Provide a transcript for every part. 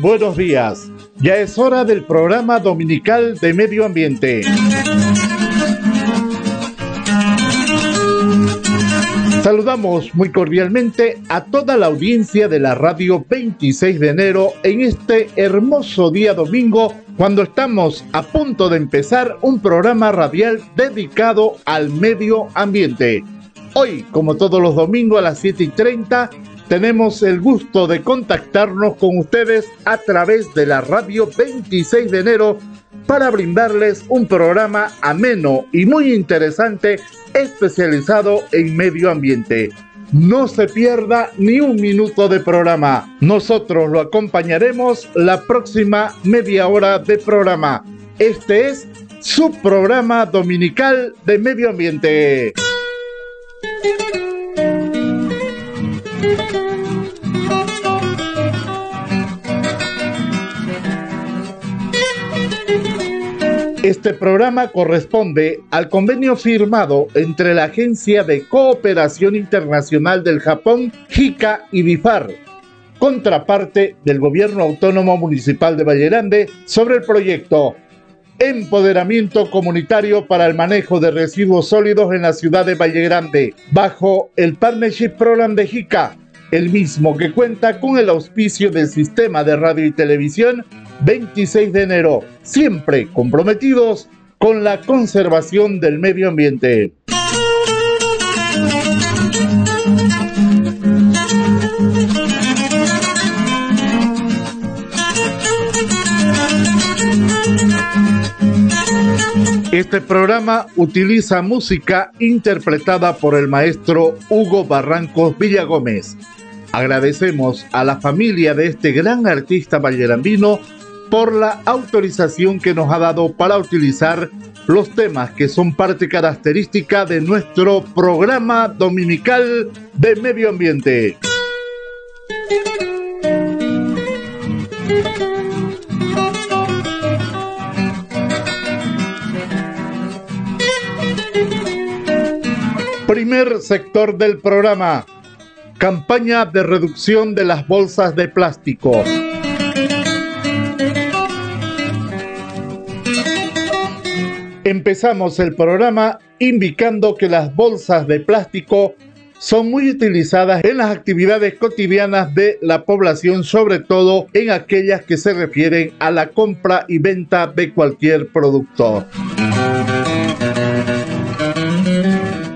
Buenos días. Ya es hora del programa dominical de medio ambiente. Saludamos muy cordialmente a toda la audiencia de la radio 26 de enero en este hermoso día domingo cuando estamos a punto de empezar un programa radial dedicado al medio ambiente. Hoy, como todos los domingos a las 7 y 30, tenemos el gusto de contactarnos con ustedes a través de la radio 26 de enero para brindarles un programa ameno y muy interesante especializado en medio ambiente. No se pierda ni un minuto de programa. Nosotros lo acompañaremos la próxima media hora de programa. Este es su programa dominical de medio ambiente. Este programa corresponde al convenio firmado entre la Agencia de Cooperación Internacional del Japón, JICA y BIFAR, contraparte del Gobierno Autónomo Municipal de Vallerande, sobre el proyecto Empoderamiento Comunitario para el Manejo de Residuos Sólidos en la ciudad de Valle Grande, bajo el Partnership Program de JICA, el mismo que cuenta con el auspicio del Sistema de Radio y Televisión 26 de enero, siempre comprometidos con la conservación del medio ambiente. Este programa utiliza música interpretada por el maestro Hugo Barrancos Villagómez. Agradecemos a la familia de este gran artista vallerambino por la autorización que nos ha dado para utilizar los temas que son parte característica de nuestro programa dominical de medio ambiente. Primer sector del programa. Campaña de reducción de las bolsas de plástico. Empezamos el programa indicando que las bolsas de plástico son muy utilizadas en las actividades cotidianas de la población, sobre todo en aquellas que se refieren a la compra y venta de cualquier producto.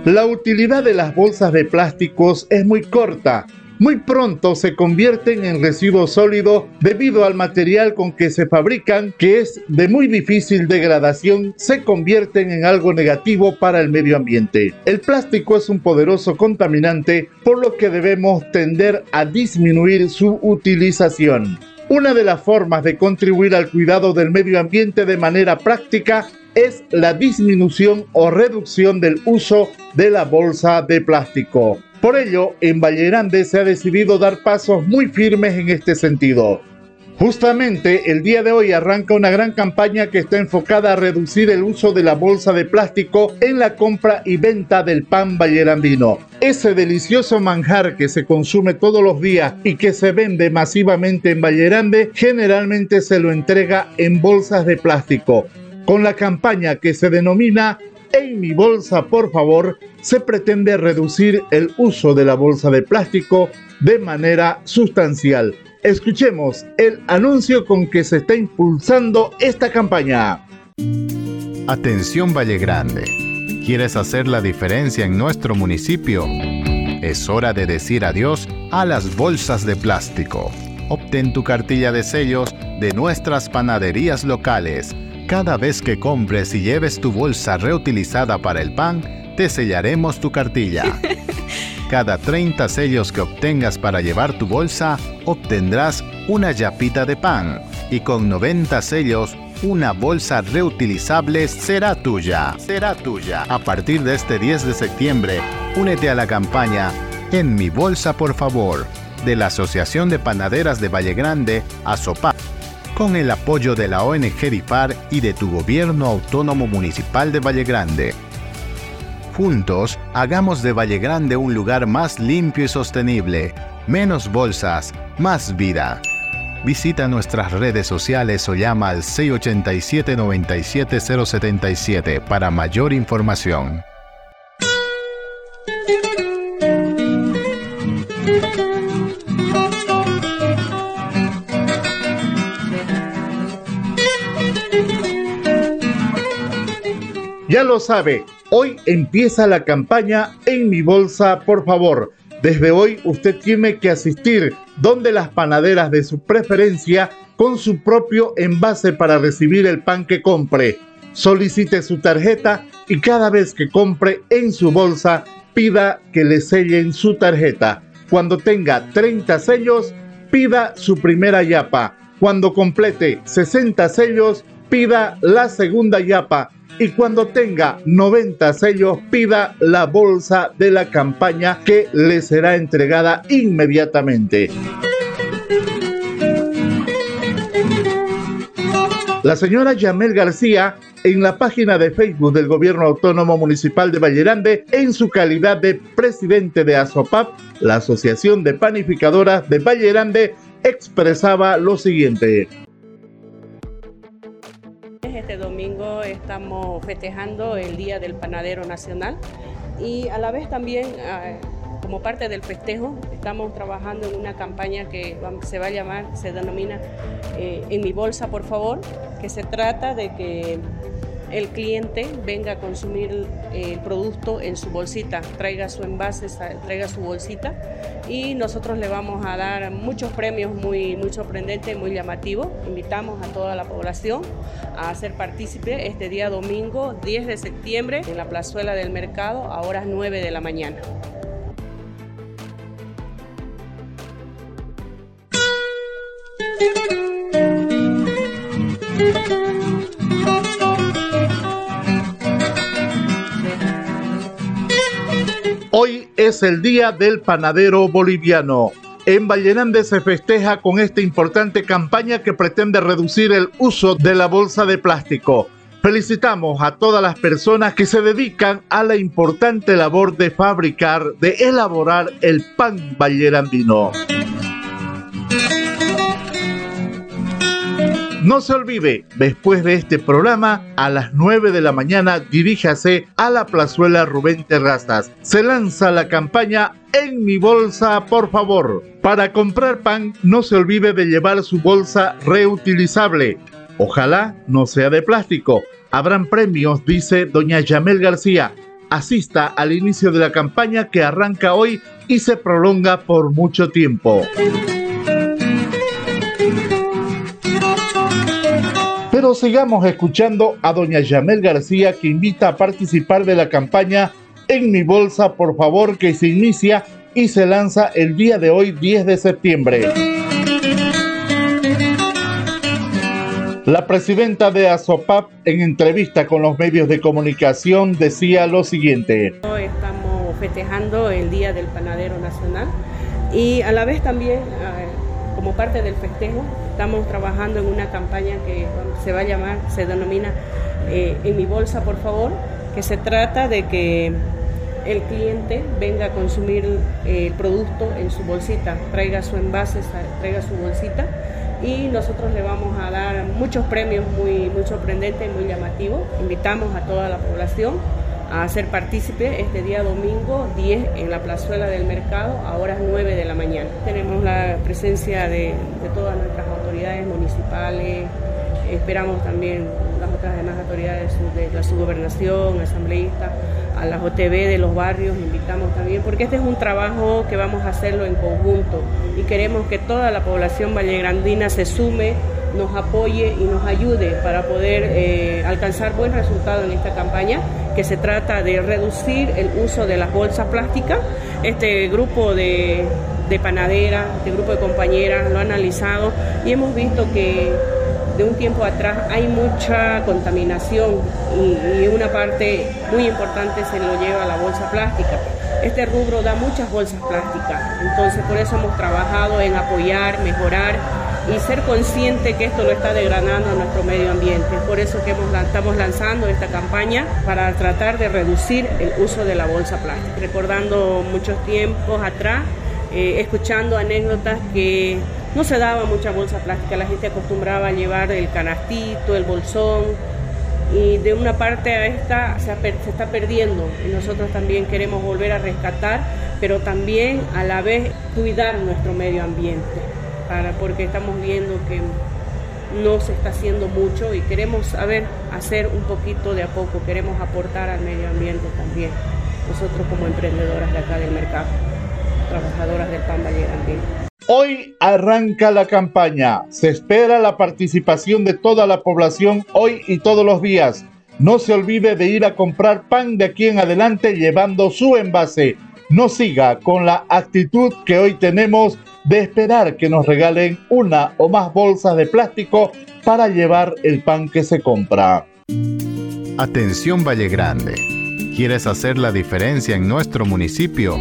La utilidad de las bolsas de plásticos es muy corta. Muy pronto se convierten en residuos sólidos debido al material con que se fabrican, que es de muy difícil degradación, se convierten en algo negativo para el medio ambiente. El plástico es un poderoso contaminante, por lo que debemos tender a disminuir su utilización. Una de las formas de contribuir al cuidado del medio ambiente de manera práctica es la disminución o reducción del uso de la bolsa de plástico. Por ello, en Valle Grande se ha decidido dar pasos muy firmes en este sentido. Justamente el día de hoy arranca una gran campaña que está enfocada a reducir el uso de la bolsa de plástico en la compra y venta del pan vallerandino. Ese delicioso manjar que se consume todos los días y que se vende masivamente en Vallerande generalmente se lo entrega en bolsas de plástico con la campaña que se denomina En mi bolsa, por favor, se pretende reducir el uso de la bolsa de plástico de manera sustancial. Escuchemos el anuncio con que se está impulsando esta campaña. Atención Valle Grande. ¿Quieres hacer la diferencia en nuestro municipio? Es hora de decir adiós a las bolsas de plástico. Obtén tu cartilla de sellos de nuestras panaderías locales cada vez que compres y lleves tu bolsa reutilizada para el pan, te sellaremos tu cartilla. Cada 30 sellos que obtengas para llevar tu bolsa, obtendrás una yapita de pan. Y con 90 sellos, una bolsa reutilizable será tuya. Será tuya. A partir de este 10 de septiembre, únete a la campaña En mi bolsa, por favor, de la Asociación de Panaderas de Valle Grande, ASOPA con el apoyo de la ONG DIFAR y de tu gobierno autónomo municipal de Valle Grande. Juntos, hagamos de Valle Grande un lugar más limpio y sostenible. Menos bolsas, más vida. Visita nuestras redes sociales o llama al 687-97077 para mayor información. Ya lo sabe, hoy empieza la campaña En mi bolsa, por favor. Desde hoy usted tiene que asistir donde las panaderas de su preferencia con su propio envase para recibir el pan que compre. Solicite su tarjeta y cada vez que compre en su bolsa pida que le sellen su tarjeta. Cuando tenga 30 sellos, pida su primera yapa. Cuando complete 60 sellos, pida la segunda yapa y cuando tenga 90 sellos pida la bolsa de la campaña que le será entregada inmediatamente. La señora Yamel García, en la página de Facebook del Gobierno Autónomo Municipal de Vallerande, en su calidad de presidente de ASOPAP, la Asociación de Panificadoras de Vallerande, expresaba lo siguiente. Este domingo estamos festejando el Día del Panadero Nacional y a la vez también ah, como parte del festejo estamos trabajando en una campaña que se va a llamar, se denomina eh, En mi bolsa por favor, que se trata de que el cliente venga a consumir el producto en su bolsita, traiga su envase, traiga su bolsita y nosotros le vamos a dar muchos premios muy, muy sorprendentes, muy llamativos. Invitamos a toda la población a ser partícipe este día domingo 10 de septiembre en la plazuela del mercado a horas 9 de la mañana. Es el Día del Panadero Boliviano. En Vallenande se festeja con esta importante campaña que pretende reducir el uso de la bolsa de plástico. Felicitamos a todas las personas que se dedican a la importante labor de fabricar, de elaborar el pan vallerandino. No se olvide, después de este programa, a las 9 de la mañana diríjase a la plazuela Rubén Terrazas. Se lanza la campaña En mi bolsa, por favor. Para comprar pan, no se olvide de llevar su bolsa reutilizable. Ojalá no sea de plástico. Habrán premios, dice doña Yamel García. Asista al inicio de la campaña que arranca hoy y se prolonga por mucho tiempo. Pero sigamos escuchando a doña Yamel García que invita a participar de la campaña En mi bolsa, por favor, que se inicia y se lanza el día de hoy, 10 de septiembre. La presidenta de ASOPAP en entrevista con los medios de comunicación decía lo siguiente. Estamos festejando el Día del Panadero Nacional y a la vez también como parte del festejo, estamos trabajando en una campaña que se va a llamar, se denomina eh, En mi bolsa, por favor, que se trata de que el cliente venga a consumir eh, el producto en su bolsita, traiga su envase, traiga su bolsita y nosotros le vamos a dar muchos premios muy, muy sorprendentes, muy llamativos. Invitamos a toda la población a ser partícipe este día domingo 10 en la plazuela del mercado a horas 9 de la mañana. Tenemos la presencia de, todas nuestras autoridades municipales, esperamos también las otras demás autoridades de la subgobernación, asambleísta, a las OTB de los barrios, invitamos también, porque este es un trabajo que vamos a hacerlo en conjunto y queremos que toda la población vallegrandina se sume nos apoye y nos ayude para poder eh, alcanzar buen resultado en esta campaña, que se trata de reducir el uso de las bolsas plásticas. Este grupo de, de panaderas, este grupo de compañeras lo ha analizado y hemos visto que de un tiempo atrás hay mucha contaminación y, y una parte muy importante se lo lleva a la bolsa plástica. Este rubro da muchas bolsas plásticas, entonces por eso hemos trabajado en apoyar, mejorar y ser consciente que esto lo está degradando a nuestro medio ambiente. Por eso que estamos lanzando esta campaña para tratar de reducir el uso de la bolsa plástica. Recordando muchos tiempos atrás, eh, escuchando anécdotas que no se daba mucha bolsa plástica, la gente acostumbraba a llevar el canastito, el bolsón, y de una parte a esta se, se, está perdiendo y nosotros también queremos volver a rescatar, pero también a la vez cuidar nuestro medio ambiente, porque estamos viendo que no se está haciendo mucho y queremos saber hacer un poquito de a poco, queremos aportar al medio ambiente también, nosotros como emprendedoras de acá del mercado, trabajadoras del PAN Valle Hoy arranca la campaña. Se espera la participación de toda la población hoy y todos los días. No se olvide de ir a comprar pan de aquí en adelante llevando su envase. No siga con la actitud que hoy tenemos de esperar que nos regalen una o más bolsas de plástico para llevar el pan que se compra. Atención Valle Grande. ¿Quieres hacer la diferencia en nuestro municipio?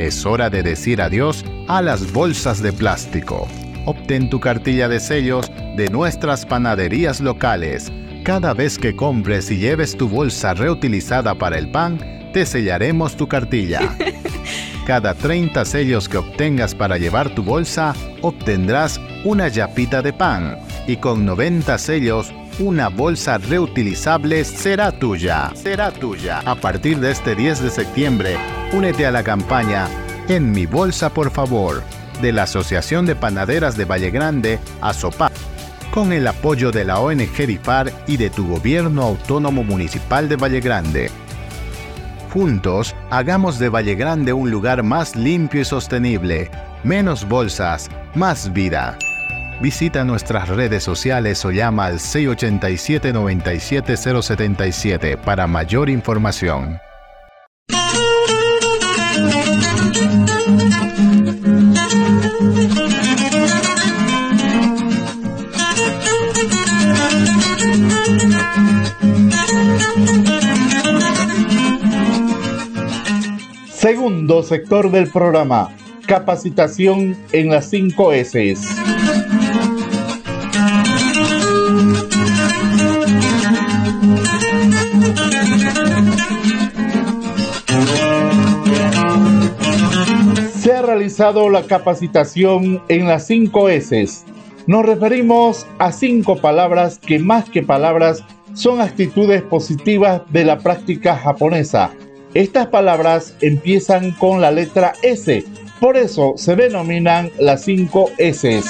Es hora de decir adiós a las bolsas de plástico. Obtén tu cartilla de sellos de nuestras panaderías locales. Cada vez que compres y lleves tu bolsa reutilizada para el pan, te sellaremos tu cartilla. Cada 30 sellos que obtengas para llevar tu bolsa, obtendrás una yapita de pan. Y con 90 sellos, una bolsa reutilizable será tuya. Será tuya. A partir de este 10 de septiembre, Únete a la campaña En mi bolsa por favor de la Asociación de Panaderas de Valle Grande, ASOPA, con el apoyo de la ONG RIFAR y de tu Gobierno Autónomo Municipal de Valle Grande. Juntos, hagamos de Valle Grande un lugar más limpio y sostenible. Menos bolsas, más vida. Visita nuestras redes sociales o llama al 687-97077 para mayor información. Segundo sector del programa, capacitación en las 5 S. Se ha realizado la capacitación en las 5 S. Nos referimos a cinco palabras que más que palabras son actitudes positivas de la práctica japonesa estas palabras empiezan con la letra S, por eso se denominan las 5 S.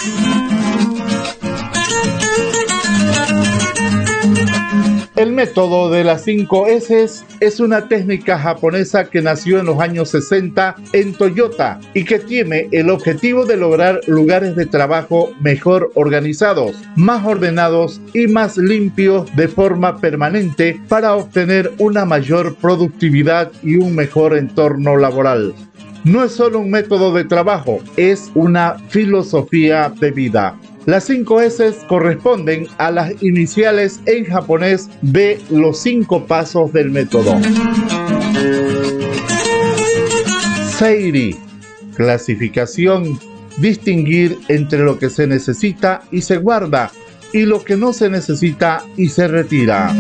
El método de las 5 S es una técnica japonesa que nació en los años 60 en Toyota y que tiene el objetivo de lograr lugares de trabajo mejor organizados, más ordenados y más limpios de forma permanente para obtener una mayor productividad y un mejor entorno laboral. No es solo un método de trabajo, es una filosofía de vida. Las cinco S corresponden a las iniciales en japonés de los cinco pasos del método. Seiri, clasificación, distinguir entre lo que se necesita y se guarda y lo que no se necesita y se retira.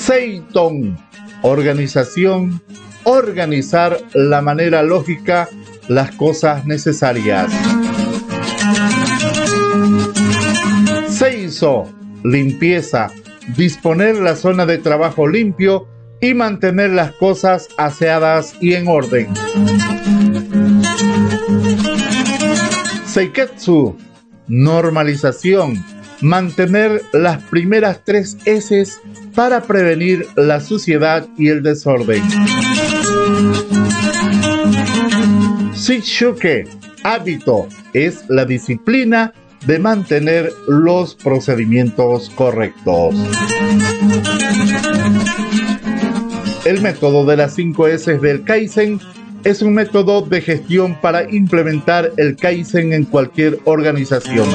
Seiton, organización, organizar la manera lógica las cosas necesarias. Se hizo limpieza, disponer la zona de trabajo limpio y mantener las cosas aseadas y en orden. Seiketsu, normalización, mantener las primeras tres S para prevenir la suciedad y el desorden. Shishuke, hábito, es la disciplina de mantener los procedimientos correctos. El método de las 5 S del Kaizen es un método de gestión para implementar el Kaizen en cualquier organización.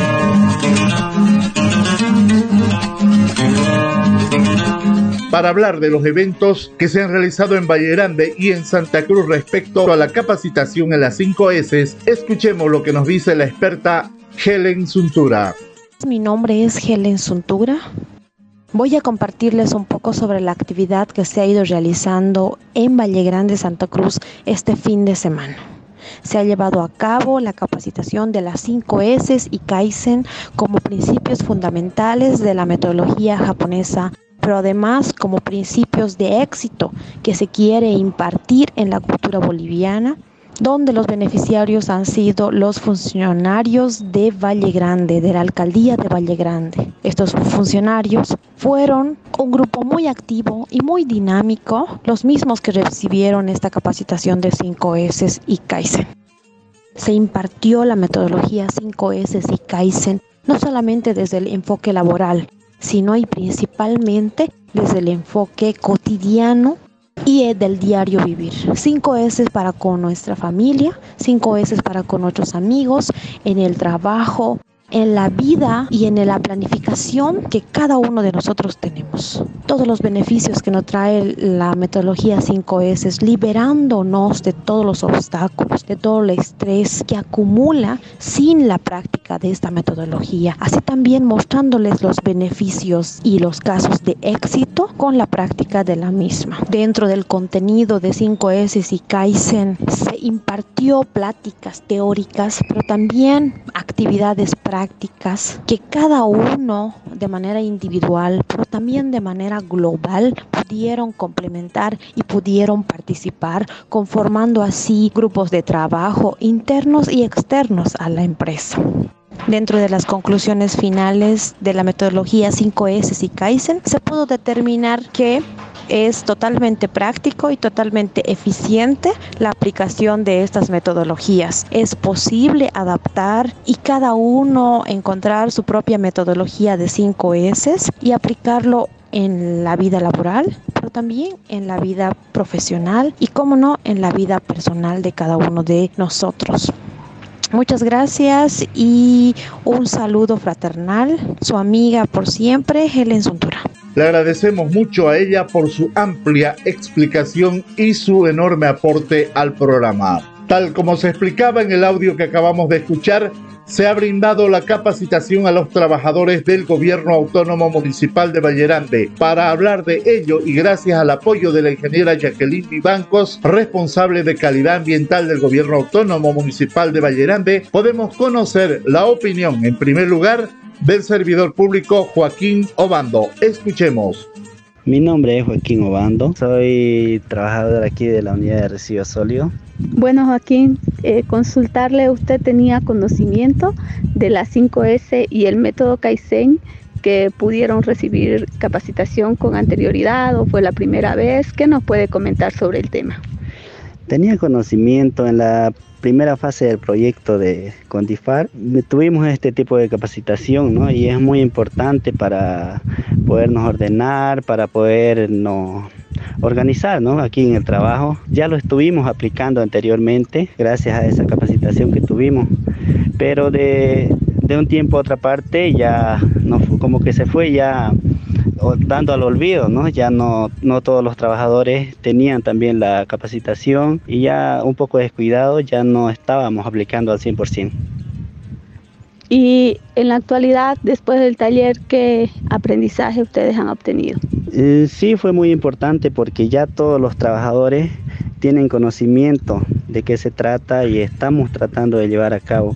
Para hablar de los eventos que se han realizado en Valle Grande y en Santa Cruz respecto a la capacitación en las 5 S, escuchemos lo que nos dice la experta Helen Suntura. Mi nombre es Helen Suntura. Voy a compartirles un poco sobre la actividad que se ha ido realizando en Valle Grande, Santa Cruz, este fin de semana. Se ha llevado a cabo la capacitación de las 5 S y Kaizen como principios fundamentales de la metodología japonesa pero además como principios de éxito que se quiere impartir en la cultura boliviana donde los beneficiarios han sido los funcionarios de Valle Grande, de la alcaldía de Valle Grande. Estos funcionarios fueron un grupo muy activo y muy dinámico, los mismos que recibieron esta capacitación de 5S y Kaizen. Se impartió la metodología 5S y Kaizen no solamente desde el enfoque laboral, sino y principalmente desde el enfoque cotidiano y del diario vivir. Cinco S para con nuestra familia, cinco S para con nuestros amigos, en el trabajo, en la vida y en la planificación que cada uno de nosotros tenemos. Todos los beneficios que nos trae la metodología 5S, liberándonos de todos los obstáculos, de todo el estrés que acumula sin la práctica de esta metodología. Así también mostrándoles los beneficios y los casos de éxito con la práctica de la misma. Dentro del contenido de 5S y Kaizen se impartió pláticas teóricas, pero también actividades prácticas prácticas que cada uno de manera individual, pero también de manera global, pudieron complementar y pudieron participar, conformando así grupos de trabajo internos y externos a la empresa. Dentro de las conclusiones finales de la metodología 5S y Kaizen, se pudo determinar que es totalmente práctico y totalmente eficiente la aplicación de estas metodologías. Es posible adaptar y cada uno encontrar su propia metodología de 5 S y aplicarlo en la vida laboral, pero también en la vida profesional y, como no, en la vida personal de cada uno de nosotros. Muchas gracias y un saludo fraternal. Su amiga por siempre, Helen Suntura. Le agradecemos mucho a ella por su amplia explicación y su enorme aporte al programa. Tal como se explicaba en el audio que acabamos de escuchar, se ha brindado la capacitación a los trabajadores del Gobierno Autónomo Municipal de Vallerande. Para hablar de ello y gracias al apoyo de la ingeniera Jacqueline Vivancos, responsable de calidad ambiental del Gobierno Autónomo Municipal de Vallerande, podemos conocer la opinión, en primer lugar, del servidor público Joaquín Obando. Escuchemos. Mi nombre es Joaquín Obando, soy trabajador aquí de la unidad de residuos sólidos. Bueno, Joaquín, eh, consultarle, ¿usted tenía conocimiento de la 5S y el método Kaizen que pudieron recibir capacitación con anterioridad o fue la primera vez? ¿Qué nos puede comentar sobre el tema? Tenía conocimiento en la primera fase del proyecto de Contifar. Tuvimos este tipo de capacitación ¿no? y es muy importante para podernos ordenar, para podernos organizar ¿no? aquí en el trabajo. Ya lo estuvimos aplicando anteriormente gracias a esa capacitación que tuvimos, pero de, un tiempo a otra parte ya no, como que se fue ya dando al olvido, ¿no? Ya no, no todos los trabajadores tenían también la capacitación y ya un poco descuidado, ya no estábamos aplicando al 100%. Y en la actualidad, después del taller, ¿qué aprendizaje ustedes han obtenido? Eh, sí, fue muy importante porque ya todos los trabajadores tienen conocimiento de qué se trata y estamos tratando de llevar a cabo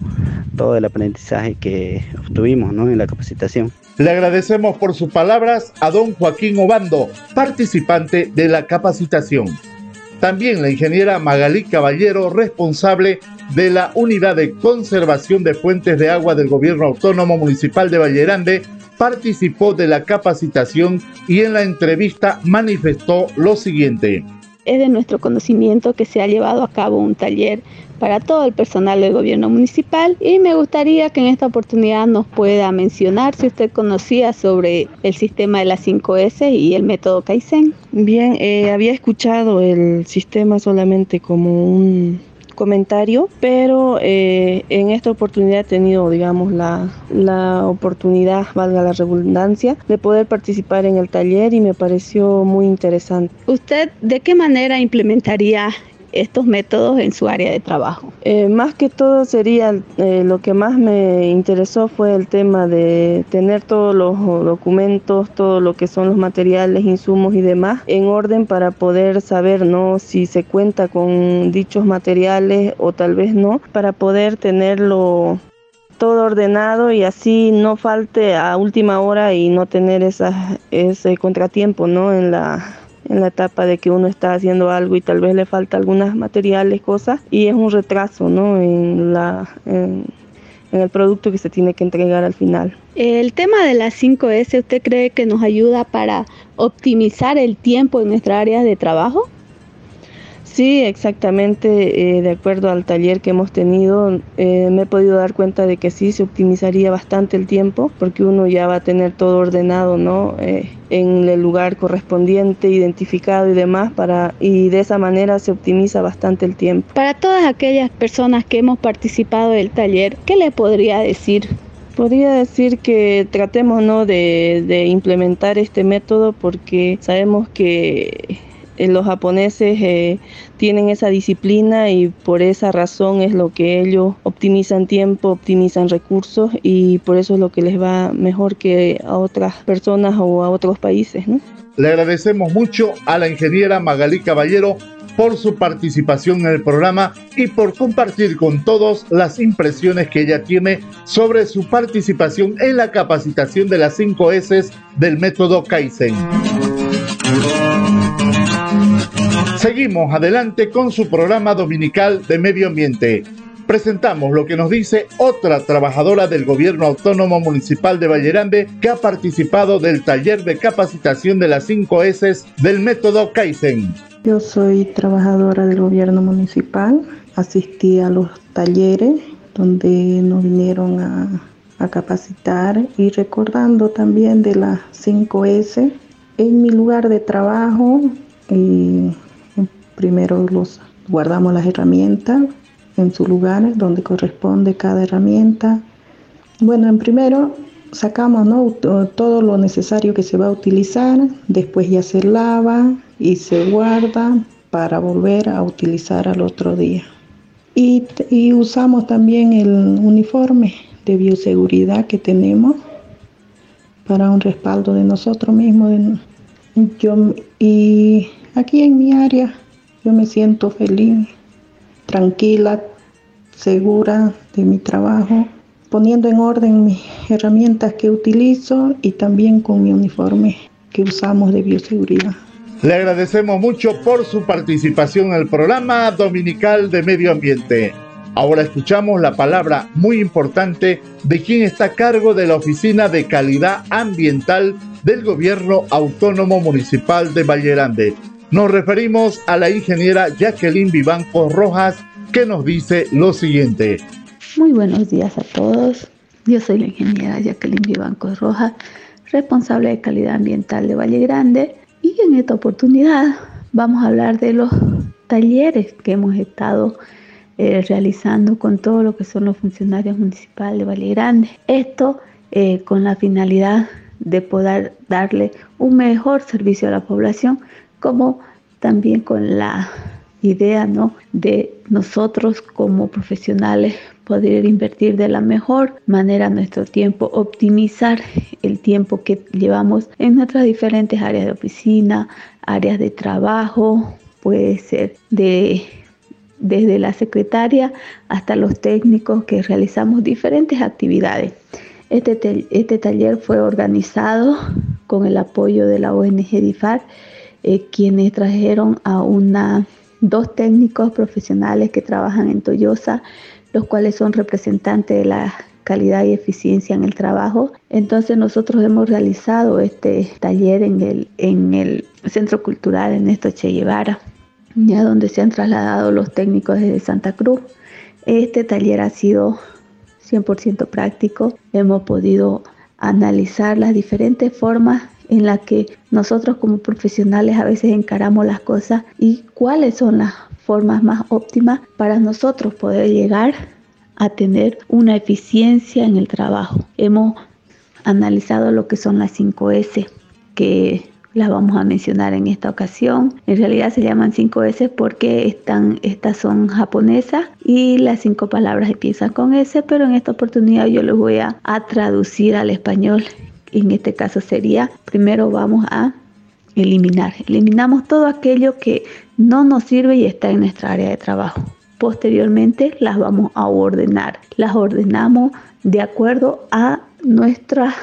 todo el aprendizaje que obtuvimos ¿no? en la capacitación. Le agradecemos por sus palabras a don Joaquín Obando, participante de la capacitación. También la ingeniera Magalí Caballero, responsable de la Unidad de Conservación de Fuentes de Agua del Gobierno Autónomo Municipal de Vallerande, participó de la capacitación y en la entrevista manifestó lo siguiente. Es de nuestro conocimiento que se ha llevado a cabo un taller para todo el personal del gobierno municipal y me gustaría que en esta oportunidad nos pueda mencionar si usted conocía sobre el sistema de la 5S y el método Kaizen. Bien, eh, había escuchado el sistema solamente como un comentario, pero eh, en esta oportunidad he tenido, digamos, la, la oportunidad, valga la redundancia, de poder participar en el taller y me pareció muy interesante. ¿Usted de qué manera implementaría estos métodos en su área de trabajo. Eh, más que todo sería eh, lo que más me interesó fue el tema de tener todos los documentos, todo lo que son los materiales, insumos y demás en orden para poder saber no si se cuenta con dichos materiales o tal vez no, para poder tenerlo todo ordenado y así no falte a última hora y no tener esa, ese contratiempo ¿no? en la en la etapa de que uno está haciendo algo y tal vez le falta algunas materiales, cosas, y es un retraso ¿no? en, la, en, el producto que se tiene que entregar al final. El tema de las 5S, ¿usted cree que nos ayuda para optimizar el tiempo en nuestra área de trabajo? Sí, exactamente. Eh, de acuerdo al taller que hemos tenido, eh, me he podido dar cuenta de que sí se optimizaría bastante el tiempo, porque uno ya va a tener todo ordenado, ¿no? Eh, en el lugar correspondiente, identificado y demás, para y de esa manera se optimiza bastante el tiempo. Para todas aquellas personas que hemos participado del taller, ¿qué le podría decir? Podría decir que tratemos ¿no? de, de implementar este método porque sabemos que los japoneses eh, tienen esa disciplina y por esa razón es lo que ellos optimizan tiempo, optimizan recursos y por eso es lo que les va mejor que a otras personas o a otros países. Le agradecemos mucho a la ingeniera Magalí Caballero por su participación en el programa y por compartir con todos las impresiones que ella tiene sobre su participación en la capacitación de las 5 S del método Kaizen. Seguimos adelante con su programa dominical de medio ambiente. Presentamos lo que nos dice otra trabajadora del Gobierno Autónomo Municipal de Vallerande que ha participado del taller de capacitación de las 5 S del método Kaizen. Yo soy trabajadora del Gobierno Municipal, asistí a los talleres donde nos vinieron a, a capacitar y recordando también de las 5S. En mi lugar de trabajo y primero los guardamos las herramientas en su lugar donde corresponde cada herramienta. Bueno, en primero sacamos todo lo necesario que se va a utilizar, después ya se lava y se guarda para volver a utilizar al otro día. Y usamos también el uniforme de bioseguridad que tenemos para un respaldo de nosotros mismos. Yo, y Aquí en mi área yo me siento feliz, tranquila, segura de mi trabajo, poniendo en orden mis herramientas que utilizo y también con mi uniforme que usamos de bioseguridad. Le agradecemos mucho por su participación en el programa dominical de medio ambiente. Ahora escuchamos la palabra muy importante de quien está a cargo de la Oficina de Calidad Ambiental del Gobierno Autónomo Municipal de Vallerande. Nos referimos a la ingeniera Jacqueline Vivanco Rojas, que nos dice lo siguiente. Muy buenos días a todos. Yo soy la ingeniera Jacqueline Vivanco Rojas, responsable de calidad ambiental de Valle Grande, y en esta oportunidad vamos a hablar de los talleres que hemos estado eh, realizando con todo lo que son los funcionarios municipales de Valle Grande. Esto eh, con la finalidad de poder darle un mejor servicio a la población como también con la idea ¿no? de nosotros como profesionales poder invertir de la mejor manera nuestro tiempo, optimizar el tiempo que llevamos en nuestras diferentes áreas de oficina, áreas de trabajo, puede ser de desde la secretaria hasta los técnicos que realizamos diferentes actividades. Este, este taller fue organizado con el apoyo de la ONG DIFAR eh, quienes trajeron a una, dos técnicos profesionales que trabajan en Toyosa, los cuales son representantes de la calidad y eficiencia en el trabajo. Entonces nosotros hemos realizado este taller en el, en el Centro Cultural Ernesto Che Guevara, ya donde se han trasladado los técnicos desde Santa Cruz. Este taller ha sido 100% práctico. Hemos podido analizar las diferentes formas en la que nosotros como profesionales a veces encaramos las cosas y cuáles son las formas más óptimas para nosotros poder llegar a tener una eficiencia en el trabajo. Hemos analizado lo que son las 5 S, que las vamos a mencionar en esta ocasión. En realidad se llaman 5S porque están, estas son japonesas y las cinco palabras empiezan con S, pero en esta oportunidad yo les voy a, a traducir al español. En este caso sería, primero vamos a eliminar. Eliminamos todo aquello que no nos sirve y está en nuestra área de trabajo. Posteriormente las vamos a ordenar. Las ordenamos de acuerdo a nuestra,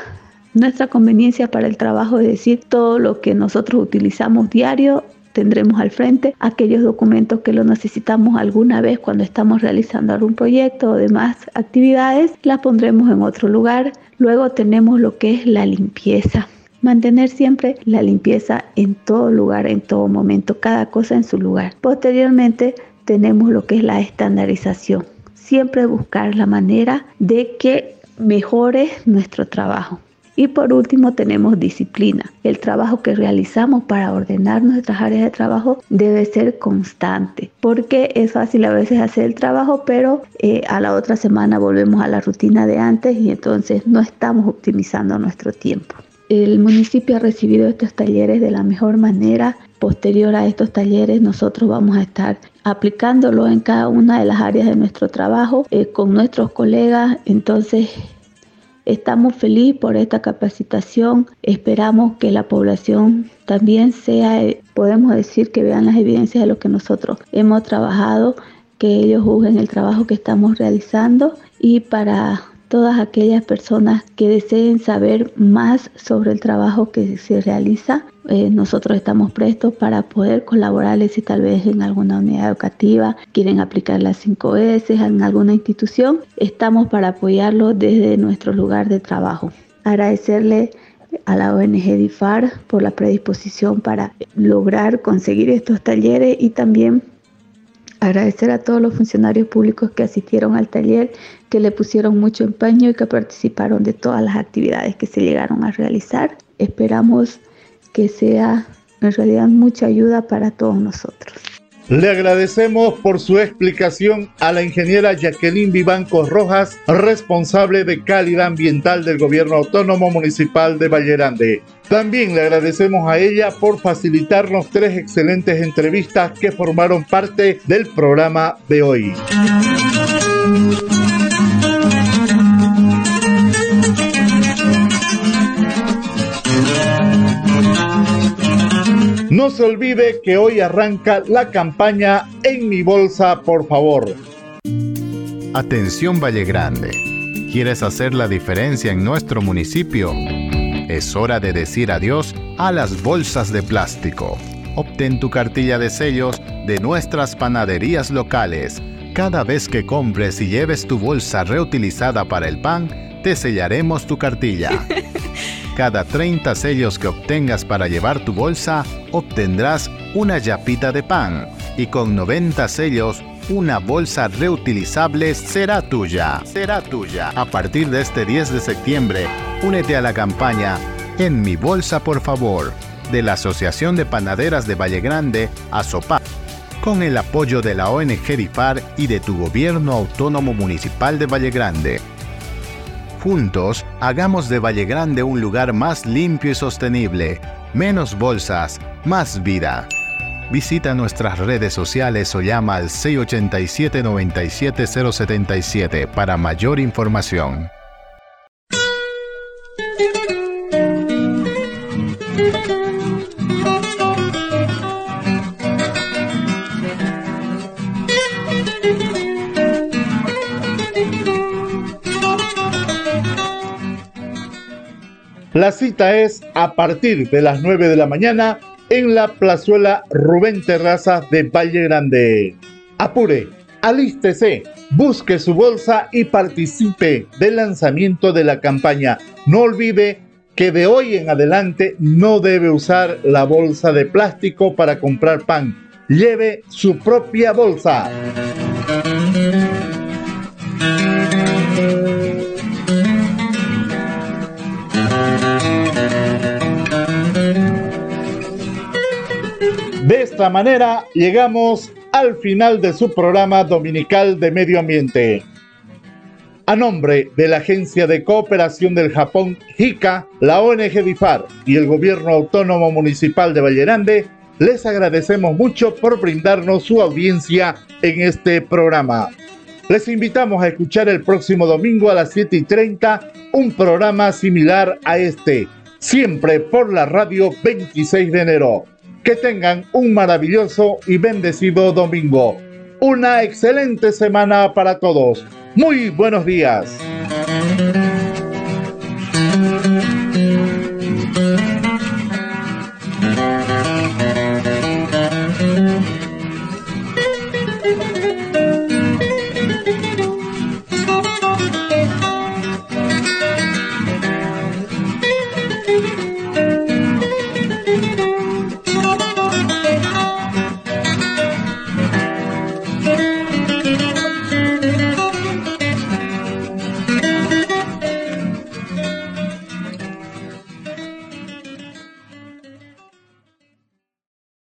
nuestra conveniencia para el trabajo, es decir, todo lo que nosotros utilizamos diario tendremos al frente aquellos documentos que lo necesitamos alguna vez cuando estamos realizando algún proyecto o demás actividades, las pondremos en otro lugar. Luego tenemos lo que es la limpieza. Mantener siempre la limpieza en todo lugar, en todo momento, cada cosa en su lugar. Posteriormente tenemos lo que es la estandarización. Siempre buscar la manera de que mejore nuestro trabajo. Y por último tenemos disciplina. El trabajo que realizamos para ordenar nuestras áreas de trabajo debe ser constante, porque es fácil a veces hacer el trabajo, pero eh, a la otra semana volvemos a la rutina de antes y entonces no estamos optimizando nuestro tiempo. El municipio ha recibido estos talleres de la mejor manera. Posterior a estos talleres, nosotros vamos a estar aplicándolo en cada una de las áreas de nuestro trabajo eh, con nuestros colegas. Entonces, estamos felices por esta capacitación. Esperamos que la población también sea, eh, podemos decir, que vean las evidencias de lo que nosotros hemos trabajado, que ellos juzguen el trabajo que estamos realizando y para todas aquellas personas que deseen saber más sobre el trabajo que se realiza. Eh, nosotros estamos prestos para poder colaborarles si tal vez en alguna unidad educativa quieren aplicar las 5S en alguna institución. Estamos para apoyarlos desde nuestro lugar de trabajo. Agradecerle a la ONG DIFAR por la predisposición para lograr conseguir estos talleres y también Agradecer a todos los funcionarios públicos que asistieron al taller, que le pusieron mucho empeño y que participaron de todas las actividades que se llegaron a realizar. Esperamos que sea en realidad mucha ayuda para todos nosotros. Le agradecemos por su explicación a la ingeniera Jacqueline Vivancos Rojas, responsable de calidad ambiental del Gobierno Autónomo Municipal de Vallerande. También le agradecemos a ella por facilitarnos tres excelentes entrevistas que formaron parte del programa de hoy. No se olvide que hoy arranca la campaña En mi bolsa, por favor. Atención Valle Grande. ¿Quieres hacer la diferencia en nuestro municipio? Es hora de decir adiós a las bolsas de plástico. Obtén tu cartilla de sellos de nuestras panaderías locales. Cada vez que compres y lleves tu bolsa reutilizada para el pan, te sellaremos tu cartilla. Cada 30 sellos que obtengas para llevar tu bolsa, obtendrás una yapita de pan y con 90 sellos, una bolsa reutilizable será tuya. Será tuya. A partir de este 10 de septiembre, únete a la campaña En mi bolsa por favor de la Asociación de Panaderas de Valle Grande, ASOPA, con el apoyo de la ONG DIFAR y de tu gobierno autónomo municipal de Valle Grande. Juntos, hagamos de Valle Grande un lugar más limpio y sostenible. Menos bolsas, más vida. Visita nuestras redes sociales o llama al 687-97077 para mayor información. La cita es a partir de las 9 de la mañana en la plazuela Rubén Terrazas de Valle Grande. Apure, alístese, busque su bolsa y participe del lanzamiento de la campaña. No olvide que de hoy en adelante no debe usar la bolsa de plástico para comprar pan. Lleve su propia bolsa. De esta manera llegamos al final de su programa dominical de medio ambiente. A nombre de la Agencia de Cooperación del Japón, JICA, la ONG DIFAR y el Gobierno Autónomo Municipal de Vallerande, les agradecemos mucho por brindarnos su audiencia en este programa. Les invitamos a escuchar el próximo domingo a las 7 y 30 un programa similar a este, siempre por la radio 26 de enero. Que tengan un maravilloso y bendecido domingo. Una excelente semana para todos. Muy buenos días.